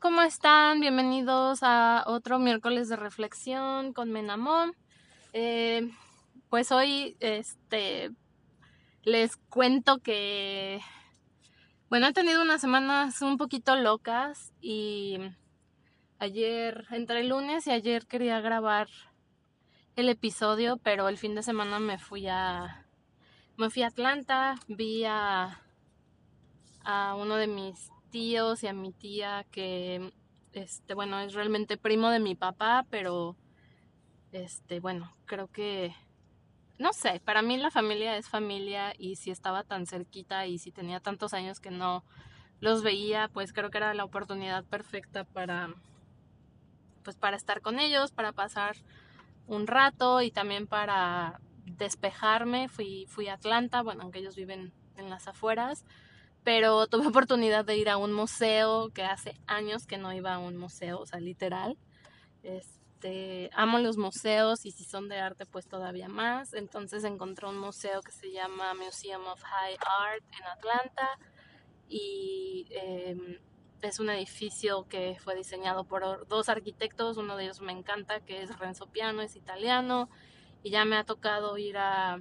¿cómo están? Bienvenidos a otro miércoles de reflexión con Menamón. Eh, pues hoy este, les cuento que, bueno, he tenido unas semanas un poquito locas y ayer, entre el lunes y ayer quería grabar el episodio, pero el fin de semana me fui a, me fui a Atlanta, vi a, a uno de mis y a mi tía que, este, bueno, es realmente primo de mi papá, pero, este, bueno, creo que, no sé, para mí la familia es familia y si estaba tan cerquita y si tenía tantos años que no los veía, pues creo que era la oportunidad perfecta para, pues para estar con ellos, para pasar un rato y también para despejarme. Fui, fui a Atlanta, bueno, aunque ellos viven en las afueras, pero tuve oportunidad de ir a un museo que hace años que no iba a un museo, o sea, literal. Este, amo los museos y si son de arte, pues todavía más. Entonces encontré un museo que se llama Museum of High Art en Atlanta y em, es un edificio que fue diseñado por dos arquitectos, uno de ellos me encanta, que es Renzo Piano, es italiano, y ya me ha tocado ir a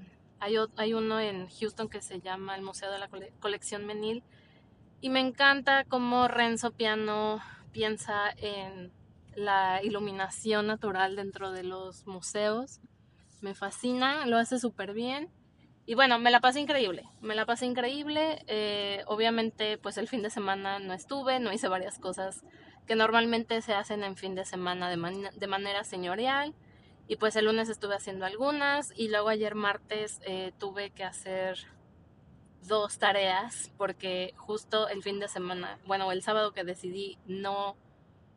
hay, uno en Houston que se llama el Museo de la Colección Menil y me encanta cómo Renzo Piano piensa en la iluminación natural dentro de los museos. Me fascina, lo hace súper bien. Y bueno, me la pasé increíble, me la pasé increíble. Eh, obviamente, pues el fin de semana no estuve, no hice varias cosas que normalmente se hacen en fin de semana de, de manera señorial. Y pues el lunes estuve haciendo algunas y luego ayer martes eh, tuve que hacer dos tareas porque justo el fin de semana, bueno, el sábado que decidí no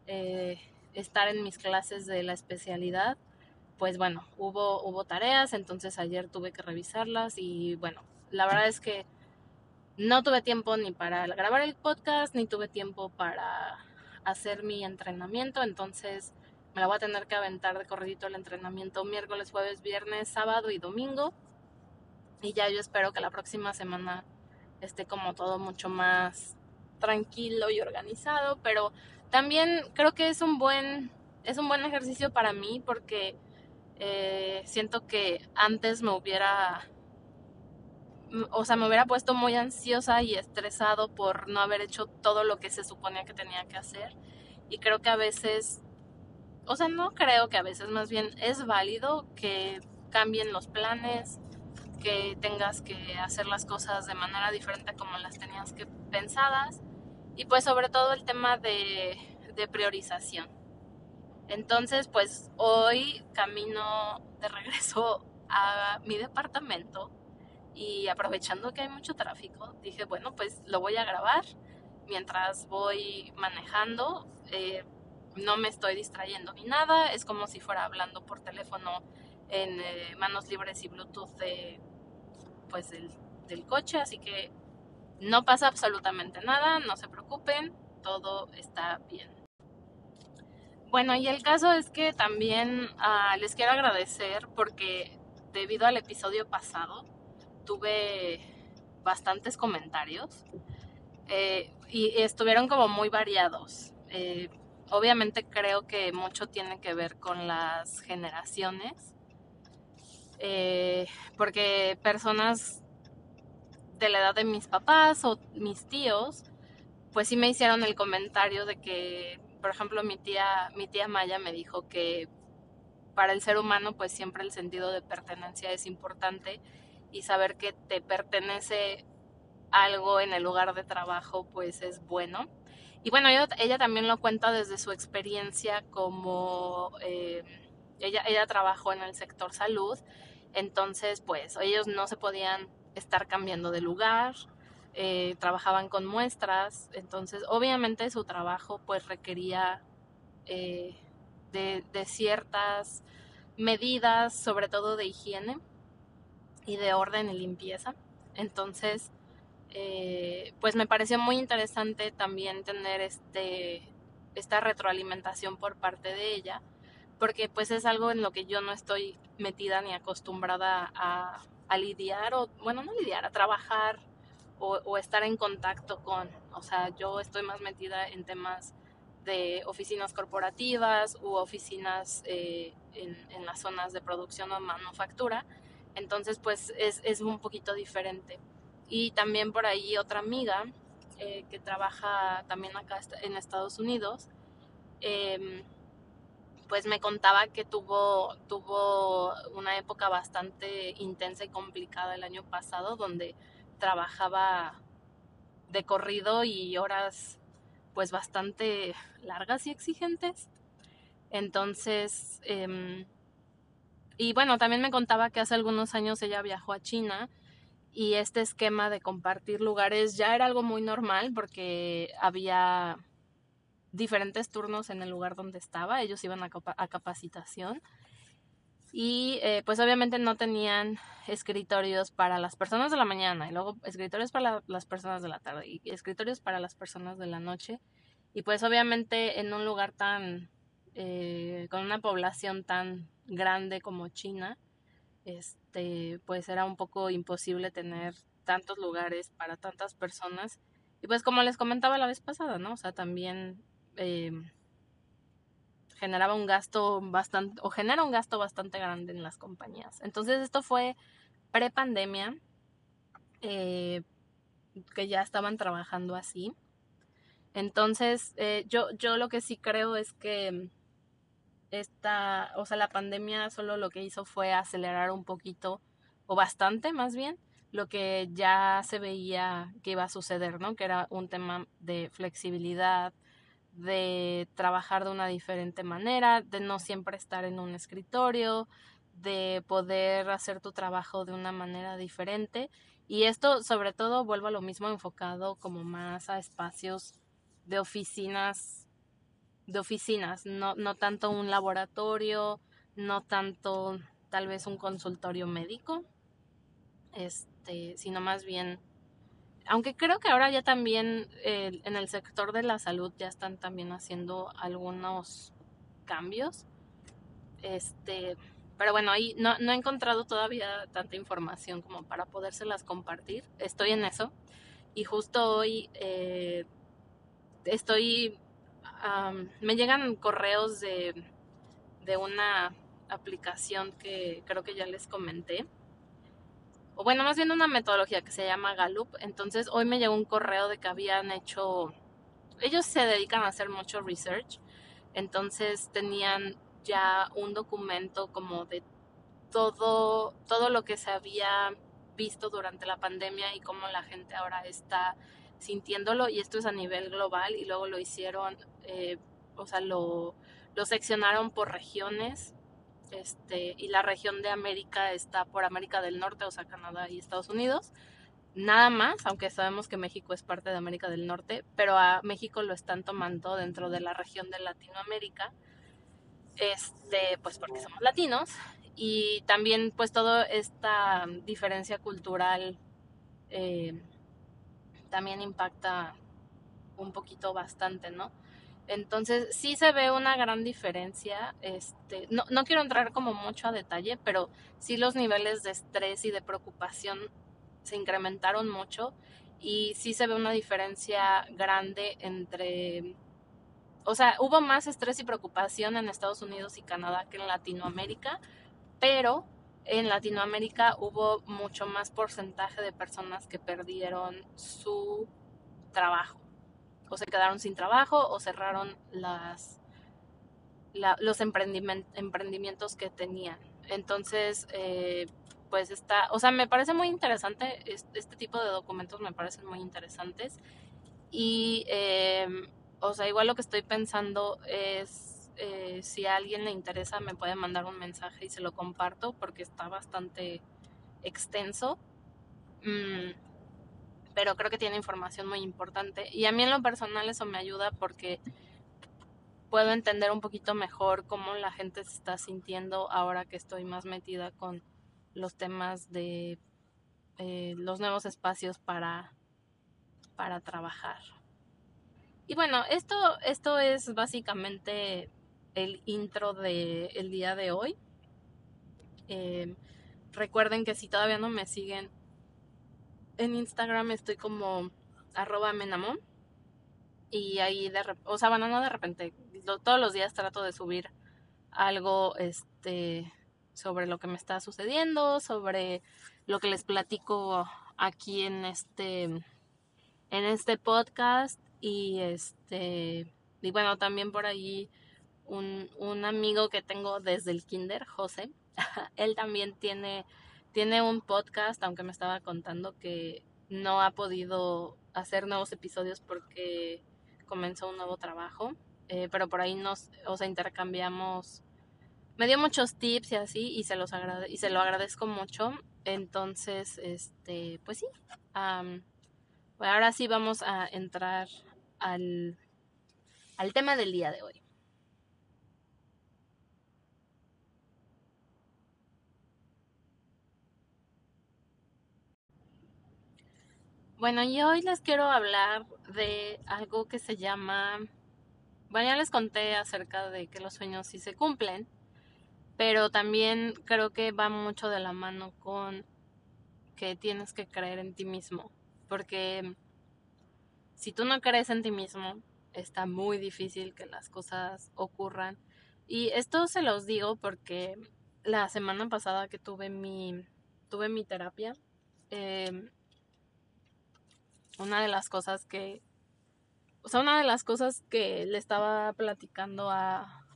eh, estar en mis clases de la especialidad, pues bueno, hubo, hubo tareas, entonces ayer tuve que revisarlas y bueno, la verdad es que no tuve tiempo ni para grabar el podcast, ni tuve tiempo para hacer mi entrenamiento, entonces me la voy a tener que aventar de corridito el entrenamiento miércoles, jueves, viernes, sábado y domingo. Y ya yo espero que la próxima semana esté como todo mucho más tranquilo y organizado, pero también creo que es un buen es un buen ejercicio para mí porque eh, siento que antes me hubiera o sea, me hubiera puesto muy ansiosa y estresado por no haber hecho todo lo que se suponía que tenía que hacer. Y creo que a veces o sea, no creo que a veces más bien es válido que cambien los planes, que tengas que hacer las cosas de manera diferente como las tenías que pensadas y pues sobre todo el tema de, de priorización. Entonces, pues hoy camino de regreso a mi departamento y aprovechando que hay mucho tráfico, dije, bueno, pues lo voy a grabar mientras voy manejando. Eh, no me estoy distrayendo ni nada, es como si fuera hablando por teléfono en eh, manos libres y Bluetooth de, pues del, del coche, así que no pasa absolutamente nada, no se preocupen, todo está bien. Bueno, y el caso es que también ah, les quiero agradecer porque debido al episodio pasado tuve bastantes comentarios eh, y estuvieron como muy variados. Eh, Obviamente creo que mucho tiene que ver con las generaciones, eh, porque personas de la edad de mis papás o mis tíos, pues sí me hicieron el comentario de que, por ejemplo, mi tía, mi tía Maya me dijo que para el ser humano, pues siempre el sentido de pertenencia es importante y saber que te pertenece algo en el lugar de trabajo, pues es bueno. Y bueno, ella, también lo cuenta desde su experiencia como eh, ella, ella trabajó en el sector salud, entonces pues ellos no se podían estar cambiando de lugar, eh, trabajaban con muestras, entonces obviamente su trabajo pues requería eh, de ciertas medidas, sobre todo de higiene y de orden y limpieza. Entonces, eh, pues me pareció muy interesante también tener este, esta retroalimentación por parte de ella, porque pues es algo en lo que yo no estoy metida ni acostumbrada a, lidiar, o bueno, no lidiar, a trabajar o, estar en contacto con, o sea, yo estoy más metida en temas de oficinas corporativas u oficinas eh, en, las zonas de producción o manufactura. Entonces, pues es, un poquito diferente. Y también por ahí otra amiga eh, que trabaja también acá en Estados Unidos, em, pues me contaba que tuvo, tuvo una época bastante intensa y complicada el año pasado, donde trabajaba de corrido y horas pues bastante largas y exigentes. Entonces, em, y bueno, también me contaba que hace algunos años ella viajó a China y este esquema de compartir lugares ya era algo muy normal porque había diferentes turnos en el lugar donde estaba, ellos iban a, capacitación. Y eh, pues obviamente no tenían escritorios para las personas de la mañana y luego escritorios para las personas de la tarde y escritorios para las personas de la noche. Y pues obviamente en un lugar tan eh, con una población tan grande como China este pues era un poco imposible tener tantos lugares para tantas personas y pues como les comentaba la vez pasada no o sea también eh, generaba un gasto bastante, o genera un gasto bastante grande en las compañías. Entonces esto fue pre-pandemia, eh, que ya estaban trabajando así. Entonces, eh, yo, yo lo que sí creo es que esta, o sea, la pandemia solo lo que hizo fue acelerar un poquito, o bastante más bien, lo que ya se veía que iba a suceder, ¿no? Que era un tema de flexibilidad, de trabajar de una diferente manera, de no siempre estar en un escritorio, de poder hacer tu trabajo de una manera diferente. Y esto sobre todo vuelvo a lo mismo enfocado como más a espacios de oficinas, de oficinas, no, no tanto un laboratorio, no tanto tal vez un consultorio médico, este, sino más bien aunque creo que ahora ya también eh, en el sector de la salud ya están también haciendo algunos cambios. Este, pero bueno, ahí no, he encontrado todavía tanta información como para podérselas compartir. Estoy en eso. Y justo hoy eh, estoy, me llegan correos de, de una aplicación que creo que ya les comenté o bueno, más bien una metodología que se llama Gallup. Entonces hoy me llegó un correo de que habían hecho, ellos se dedican a hacer mucho research, entonces tenían ya un documento como de todo, todo lo que se había visto durante la pandemia y cómo la gente ahora está sintiéndolo y esto es a nivel global y luego lo hicieron, eh, o sea, lo, lo seccionaron por regiones este, y la región de América está por América del Norte, o sea, Canadá y Estados Unidos. Nada más, aunque sabemos que México es parte de América del Norte, pero a México lo están tomando dentro de la región de Latinoamérica, este, pues porque somos latinos, y también pues toda esta diferencia cultural eh, también impacta un poquito bastante, ¿no? Entonces sí se ve una gran diferencia. Este, no, no quiero entrar como mucho a detalle, pero sí los niveles de estrés y de preocupación se incrementaron mucho y sí se ve una diferencia grande entre, o sea, hubo más estrés y preocupación en Estados Unidos y Canadá que en Latinoamérica, pero en Latinoamérica hubo mucho más porcentaje de personas que perdieron su trabajo o se quedaron sin trabajo o cerraron las, los emprendimientos que tenían. Entonces, eh, pues está, o sea, me parece muy interesante, este, tipo de documentos me parecen muy interesantes. Y, em, o sea, igual lo que estoy pensando es, eh, si a alguien le interesa, me puede mandar un mensaje y se lo comparto porque está bastante extenso. Mm, pero creo que tiene información muy importante. Y a mí en lo personal eso me ayuda porque puedo entender un poquito mejor cómo la gente se está sintiendo ahora que estoy más metida con los temas de eh, los nuevos espacios para, para trabajar. Y bueno, esto, esto es básicamente el intro del día de hoy. Eh, recuerden que si todavía no me siguen en Instagram estoy como arroba menamón. y ahí de o sea, bueno, no de repente, todos los días trato de subir algo, este, sobre lo que me está sucediendo, sobre lo que les platico aquí en este, en este podcast y este, y bueno, también por ahí un, un amigo que tengo desde el kinder, José, él también tiene, tiene un podcast, aunque me estaba contando que no ha podido hacer nuevos episodios porque comenzó un nuevo trabajo, eh, pero por ahí nos, o sea, intercambiamos, me dio muchos tips y así, y se los agrade y se lo agradezco mucho. Entonces, este, pues sí, ahora sí vamos a entrar al, al tema del día de hoy. Bueno, y hoy les quiero hablar de algo que se llama, bueno, ya les conté acerca de que los sueños sí se cumplen, pero también creo que va mucho de la mano con que tienes que creer en ti mismo, porque si tú no crees en ti mismo, está muy difícil que las cosas ocurran. Y esto se los digo porque la semana pasada que tuve mi, tuve mi terapia, eh, una de las cosas que, o sea, una de las cosas que le estaba platicando a,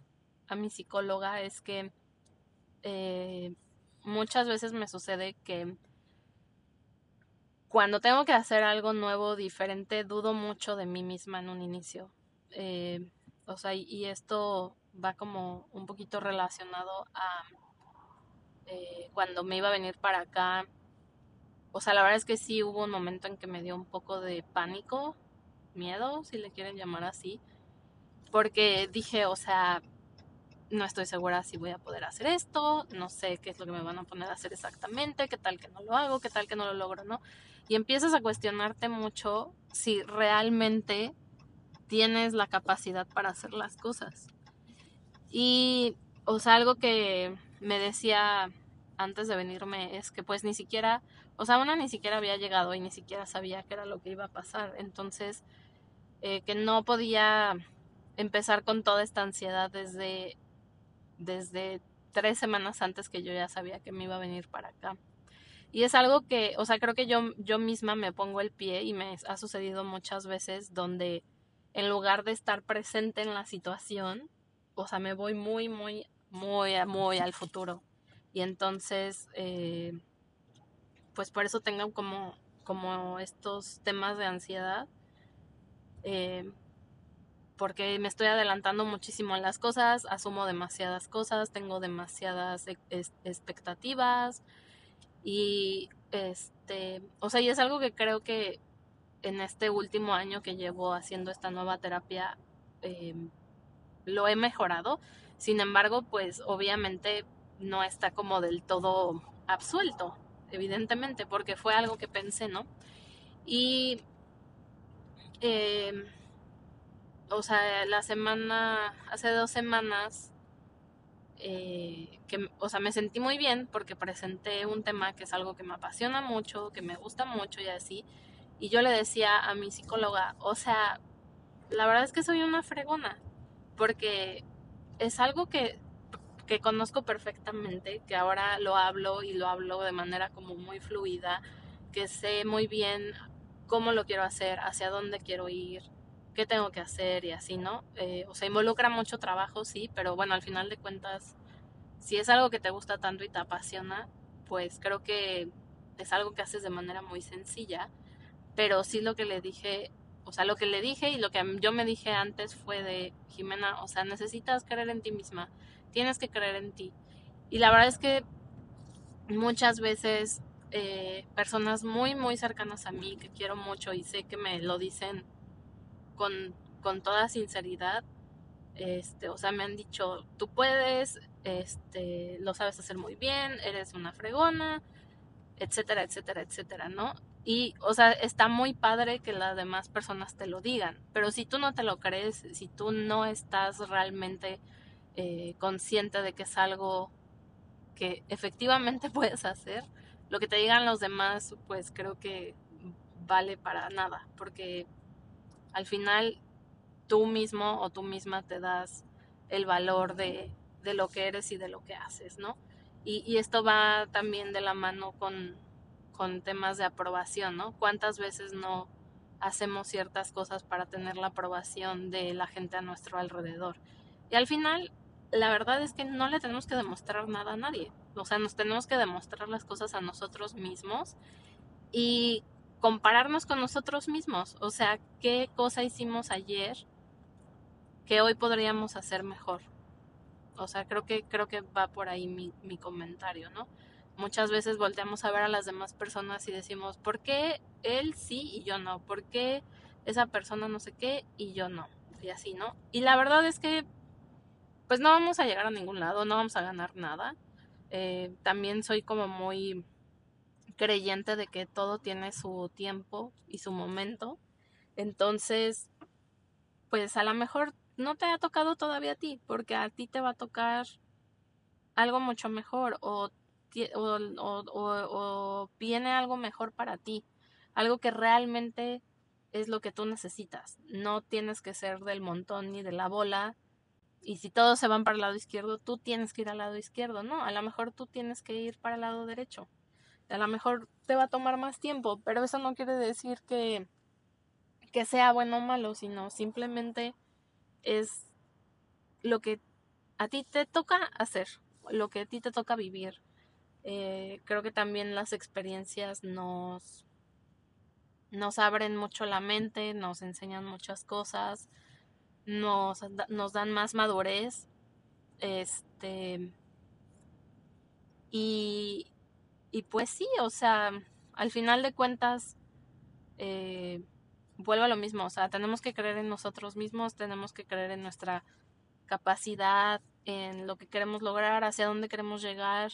a mi psicóloga es que eh, muchas veces me sucede que cuando tengo que hacer algo nuevo, diferente, dudo mucho de mí misma en un inicio. Eh, o sea, y, esto va como un poquito relacionado a eh, cuando me iba a venir para acá o sea, la verdad es que sí hubo un momento en que me dio un poco de pánico, miedo, si le quieren llamar así, porque dije, o sea, no estoy segura si voy a poder hacer esto, no sé qué es lo que me van a poner a hacer exactamente, qué tal que no lo hago, qué tal que no lo logro, ¿no? Y empiezas a cuestionarte mucho si realmente tienes la capacidad para hacer las cosas. Y, o sea, algo que me decía antes de venirme es que pues ni siquiera o sea, una ni siquiera había llegado y ni siquiera sabía qué era lo que iba a pasar. Entonces, eh, que no podía empezar con toda esta ansiedad desde, desde tres semanas antes que yo ya sabía que me iba a venir para acá. Y es algo que, o sea, creo que yo, yo misma me pongo el pie y me ha sucedido muchas veces donde en lugar de estar presente en la situación, o sea, me voy muy, muy, muy, muy al futuro. Y entonces, eh, pues por eso tengo como, como estos temas de ansiedad. Eh, porque me estoy adelantando muchísimo en las cosas, asumo demasiadas cosas, tengo demasiadas e, expectativas y este, o sea, y es algo que creo que en este último año que llevo haciendo esta nueva terapia eh, lo he mejorado. Sin embargo, pues obviamente no está como del todo absuelto evidentemente, porque fue algo que pensé, ¿no? Y, em, o sea, la semana, hace dos semanas, eh, que, o sea, me sentí muy bien porque presenté un tema que es algo que me apasiona mucho, que me gusta mucho y así. Y yo le decía a mi psicóloga, o sea, la verdad es que soy una fregona, porque es algo que que conozco perfectamente, que ahora lo hablo y lo hablo de manera como muy fluida, que sé muy bien cómo lo quiero hacer, hacia dónde quiero ir, qué tengo que hacer y así, ¿no? Eh, o sea, involucra mucho trabajo, sí, pero bueno, al final de cuentas, si es algo que te gusta tanto y te apasiona, pues creo que es algo que haces de manera muy sencilla, pero sí lo que le dije, o sea, lo que le dije y lo que yo me dije antes fue de, Jimena, o sea, necesitas creer en ti misma, tienes que creer en ti. Y la verdad es que muchas veces eh, personas muy, muy cercanas a mí, que quiero mucho y sé que me lo dicen con, con toda sinceridad, este, o sea, me han dicho, tú puedes, este, lo sabes hacer muy bien, eres una fregona, etcétera, etcétera, etcétera, ¿no? Y, o sea, está muy padre que las demás personas te lo digan, pero si tú no te lo crees, si tú no estás realmente eh, consciente de que es algo que efectivamente puedes hacer, lo que te digan los demás, pues creo que vale para nada, porque al final tú mismo o tú misma te das el valor de, de lo que eres y de lo que haces, ¿no? Y, y esto va también de la mano con, con temas de aprobación, ¿no? ¿Cuántas veces no hacemos ciertas cosas para tener la aprobación de la gente a nuestro alrededor? Y al final, la verdad es que no le tenemos que demostrar nada a nadie. O sea, nos tenemos que demostrar las cosas a nosotros mismos y compararnos con nosotros mismos. O sea, qué cosa hicimos ayer que hoy podríamos hacer mejor. O sea, creo que, creo que va por ahí mi, mi comentario, ¿no? Muchas veces volteamos a ver a las demás personas y decimos, ¿por qué él sí y yo no? ¿Por qué esa persona no sé qué y yo no? Y así, ¿no? Y la verdad es que, pues no vamos a llegar a ningún lado, no vamos a ganar nada. Eh, también soy como muy creyente de que todo tiene su tiempo y su momento. Entonces, pues a lo mejor no te ha tocado todavía a ti, porque a ti te va a tocar algo mucho mejor o, o, viene algo mejor para ti, algo que realmente es lo que tú necesitas. No tienes que ser del montón ni de la bola. Y si todos se van para el lado izquierdo, tú tienes que ir al lado izquierdo, ¿no? A lo mejor tú tienes que ir para el lado derecho. A lo mejor te va a tomar más tiempo, pero eso no quiere decir que, que sea bueno o malo, sino simplemente es lo que a ti te toca hacer, lo que a ti te toca vivir. Eh, creo que también las experiencias nos, nos abren mucho la mente, nos enseñan muchas cosas, nos, nos dan más madurez. Este. Y, y pues sí, o sea, al final de cuentas, eh, vuelvo a lo mismo, o sea, tenemos que creer en nosotros mismos, tenemos que creer en nuestra capacidad, en lo que queremos lograr, hacia dónde queremos llegar.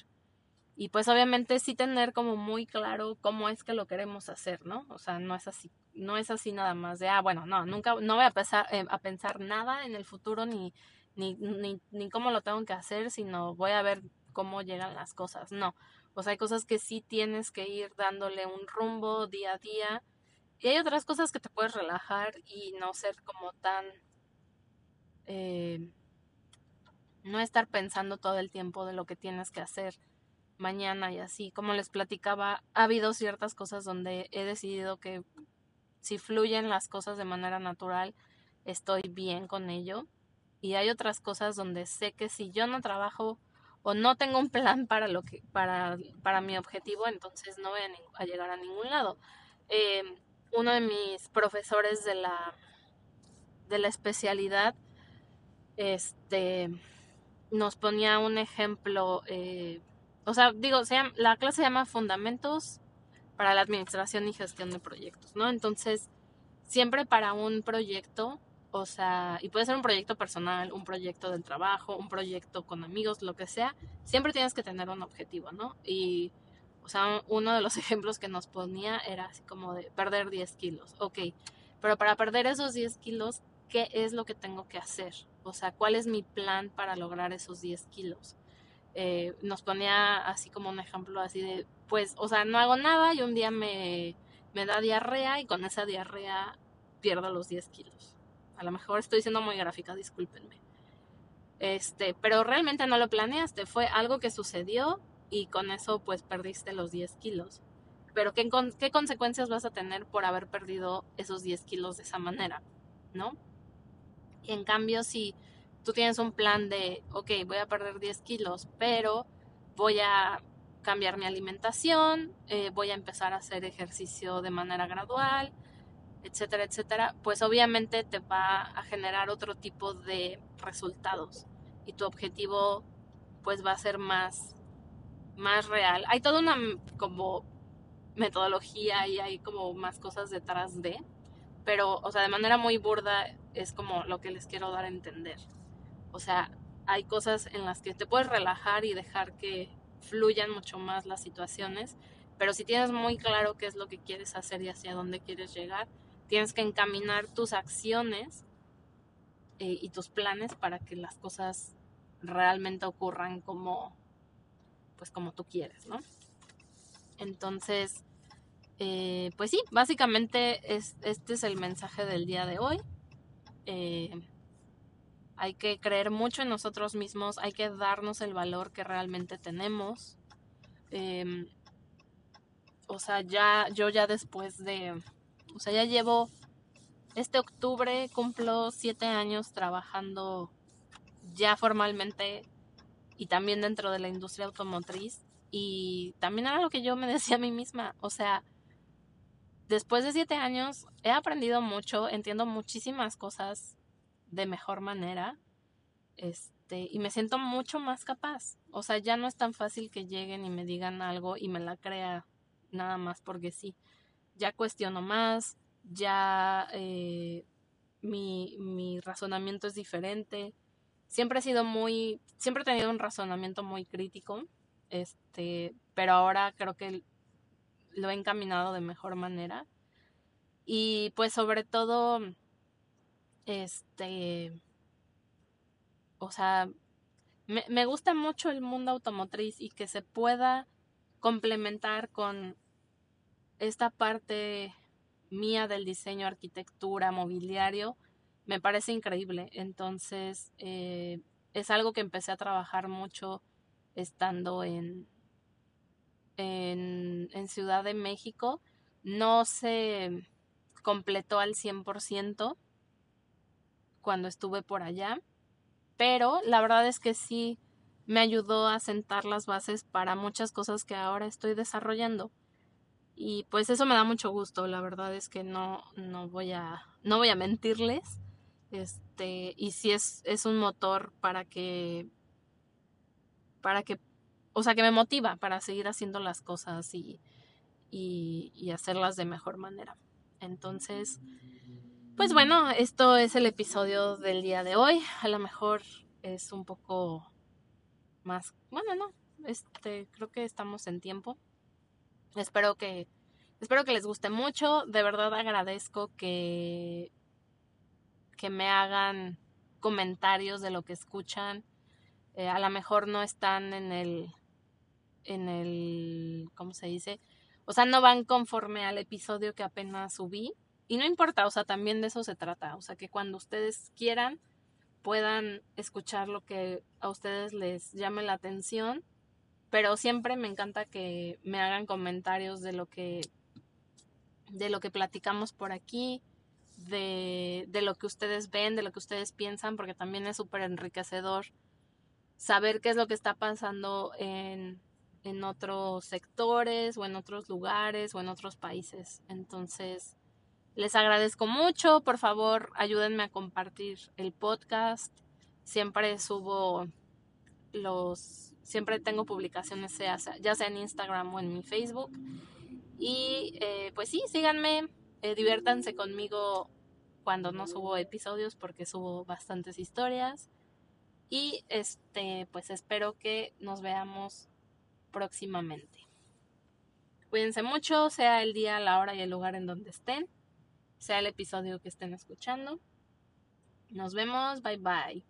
Y pues obviamente sí tener como muy claro cómo es que lo queremos hacer, ¿no? O sea, no es así, no es así nada más de, ah, bueno, no, nunca, no voy a pensar, eh, a pensar nada en el futuro ni, ni, ni, ni cómo lo tengo que hacer, sino voy a ver cómo llegan las cosas. No, o sea, hay cosas que sí tienes que ir dándole un rumbo día a día y hay otras cosas que te puedes relajar y no ser como tan... Eh, no estar pensando todo el tiempo de lo que tienes que hacer mañana y así. Como les platicaba, ha habido ciertas cosas donde he decidido que si fluyen las cosas de manera natural, estoy bien con ello. Y hay otras cosas donde sé que si yo no trabajo o no tengo un plan para lo que para, para mi objetivo, entonces no voy a, llegar a ningún lado. Eh, uno de mis profesores de la, de la especialidad este, nos ponía un ejemplo, eh, o sea, digo, la clase se llama Fundamentos para la Administración y Gestión de Proyectos, ¿no? Entonces, siempre para un proyecto, o sea, y puede ser un proyecto personal, un proyecto del trabajo, un proyecto con amigos, lo que sea, siempre tienes que tener un objetivo, ¿no? Y o sea, uno de los ejemplos que nos ponía era así como de perder 10 kilos. Ok, pero para perder esos 10 kilos, ¿qué es lo que tengo que hacer? O sea, ¿cuál es mi plan para lograr esos 10 kilos? Eh, nos ponía así como un ejemplo así de, pues, o sea, no hago nada y un día me, me da diarrea y con esa diarrea pierdo los 10 kilos. A lo mejor estoy siendo muy gráfica, discúlpenme. Este, pero realmente no lo planeaste, fue algo que sucedió y con eso pues perdiste los 10 kilos. Pero ¿qué, ¿qué consecuencias vas a tener por haber perdido esos 10 kilos de esa manera? ¿No? Y en cambio, si tú tienes un plan de, ok, voy a perder 10 kilos, pero voy a cambiar mi alimentación, eh, voy a empezar a hacer ejercicio de manera gradual, etcétera, etcétera, pues obviamente te va a generar otro tipo de resultados y tu objetivo pues va a ser más más real. Hay toda una como metodología y hay como más cosas detrás de, pero, o sea, de manera muy burda es como lo que les quiero dar a entender. O sea, hay cosas en las que te puedes relajar y dejar que fluyan mucho más las situaciones, pero si tienes muy claro qué es lo que quieres hacer y hacia dónde quieres llegar, tienes que encaminar tus acciones eh, y tus planes para que las cosas realmente ocurran como pues como tú quieres, ¿no? Entonces, eh, pues sí, básicamente es, este es el mensaje del día de hoy. Eh, hay que creer mucho en nosotros mismos, hay que darnos el valor que realmente tenemos. Em, o sea, ya, yo ya después de, o sea, ya llevo, este octubre cumplo siete años trabajando ya formalmente y también dentro de la industria automotriz. Y también era lo que yo me decía a mí misma, o sea, después de siete años he aprendido mucho, entiendo muchísimas cosas de mejor manera. Este, y me siento mucho más capaz. O sea, ya no es tan fácil que lleguen y me digan algo y me la crea nada más porque sí. Ya cuestiono más, ya eh, mi, mi razonamiento es diferente. Siempre he sido muy, siempre he tenido un razonamiento muy crítico, este, pero ahora creo que lo he encaminado de mejor manera. Y pues sobre todo, este, o sea, me, me gusta mucho el mundo automotriz y que se pueda complementar con esta parte mía del diseño, arquitectura, mobiliario, me parece increíble. Entonces, eh, es algo que empecé a trabajar mucho estando en, en, Ciudad de México. No se completó al 100% cuando estuve por allá, pero la verdad es que sí me ayudó a sentar las bases para muchas cosas que ahora estoy desarrollando. Y pues eso me da mucho gusto, la verdad es que no, no voy a, no voy a mentirles. Este, y sí es, es un motor para que, para que, o sea, que me motiva para seguir haciendo las cosas y, y, y hacerlas de mejor manera. Entonces, pues bueno, esto es el episodio del día de hoy. A lo mejor es un poco más, bueno, no, este, creo que estamos en tiempo. Espero que, espero que les guste mucho. De verdad agradezco que, que me hagan comentarios de lo que escuchan. Eh, a lo mejor no están en el, en el, ¿cómo se dice? O sea, no van conforme al episodio que apenas subí y no importa, o sea, también de eso se trata, o sea, que cuando ustedes quieran puedan escuchar lo que a ustedes les llame la atención, pero siempre me encanta que me hagan comentarios de lo que de lo que platicamos por aquí, de, de lo que ustedes ven, de lo que ustedes piensan, porque también es súper enriquecedor saber qué es lo que está pasando en, en otros sectores o en otros lugares o en otros países. Entonces, les agradezco mucho, por favor ayúdenme a compartir el podcast. Siempre subo los, siempre tengo publicaciones ya sea en Instagram o en mi Facebook. Y eh, pues sí, síganme, eh, diviértanse conmigo cuando no subo episodios porque subo bastantes historias. Y este, pues espero que nos veamos próximamente. Cuídense mucho, sea el día, la hora y el lugar en donde estén sea el episodio que estén escuchando. Nos vemos, bye bye.